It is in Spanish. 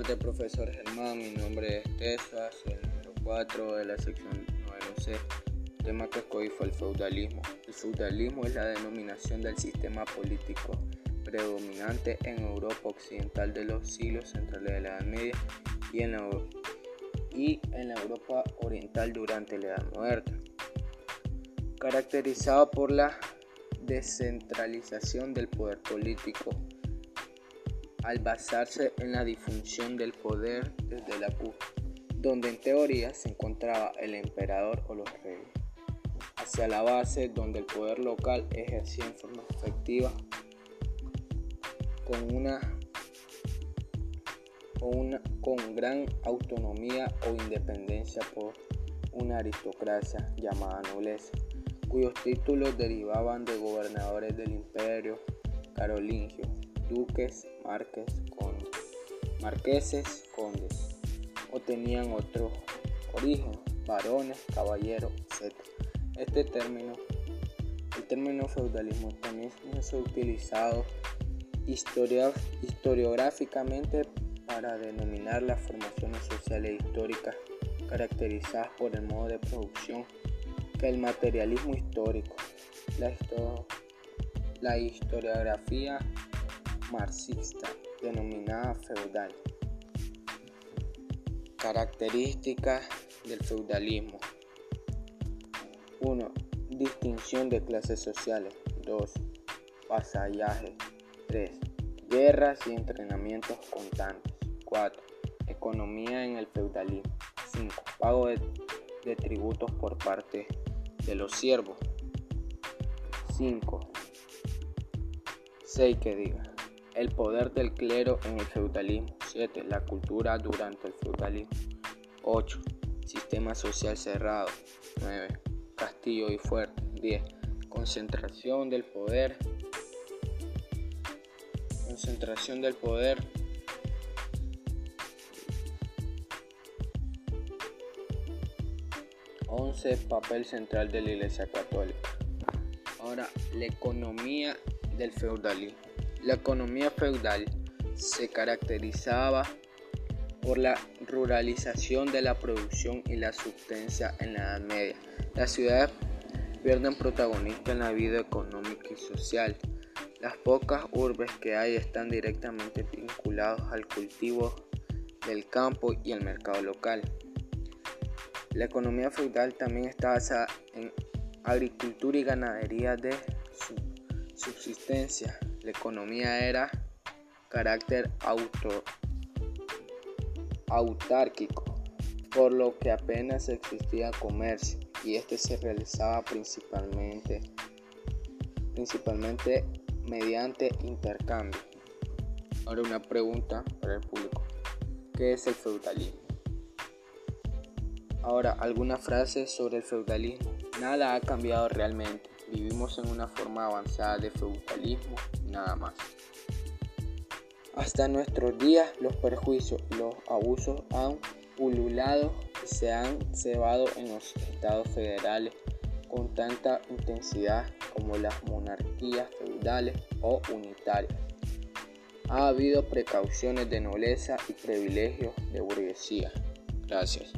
tardes, profesor Germán. Mi nombre es Tessa, soy el número 4 de la sección 9C. El tema que escogí fue el feudalismo. El feudalismo es la denominación del sistema político predominante en Europa occidental de los siglos centrales de la Edad Media y en la, y en la Europa oriental durante la Edad Moderna, caracterizado por la descentralización del poder político al basarse en la difusión del poder desde la cúpula, donde en teoría se encontraba el emperador o los reyes, hacia la base donde el poder local ejercía en forma efectiva con una una, con gran autonomía o independencia por una aristocracia llamada nobleza, cuyos títulos derivaban de gobernadores del imperio carolingio duques, condes, marqueses, condes, o tenían otro origen, varones, caballeros, etc. Este término, el término feudalismo también es utilizado historiográficamente para denominar las formaciones sociales e históricas caracterizadas por el modo de producción que el materialismo histórico, la, la historiografía marxista denominada feudal. Características del feudalismo. 1. Distinción de clases sociales. 2. Vasallaje. 3. Guerras y entrenamientos constantes. 4. Economía en el feudalismo. 5. Pago de, de tributos por parte de los siervos. 5. 6 que diga. El poder del clero en el feudalismo. 7. La cultura durante el feudalismo. 8. Sistema social cerrado. 9. Castillo y fuerte. 10. Concentración del poder. Concentración del poder. Once, papel central de la Iglesia Católica. Ahora, la economía del feudalismo. La economía feudal se caracterizaba por la ruralización de la producción y la subsistencia en la Edad Media. Las ciudades pierden protagonismo en la vida económica y social. Las pocas urbes que hay están directamente vinculados al cultivo del campo y el mercado local. La economía feudal también está basada en agricultura y ganadería de subsistencia. La economía era carácter auto, autárquico, por lo que apenas existía comercio y este se realizaba principalmente, principalmente mediante intercambio. Ahora una pregunta para el público. ¿Qué es el feudalismo? Ahora, alguna frase sobre el feudalismo. Nada ha cambiado realmente. Vivimos en una forma avanzada de feudalismo nada más. Hasta nuestros días los perjuicios y los abusos han pululado y se han cebado en los estados federales con tanta intensidad como las monarquías feudales o unitarias. Ha habido precauciones de nobleza y privilegios de burguesía. Gracias.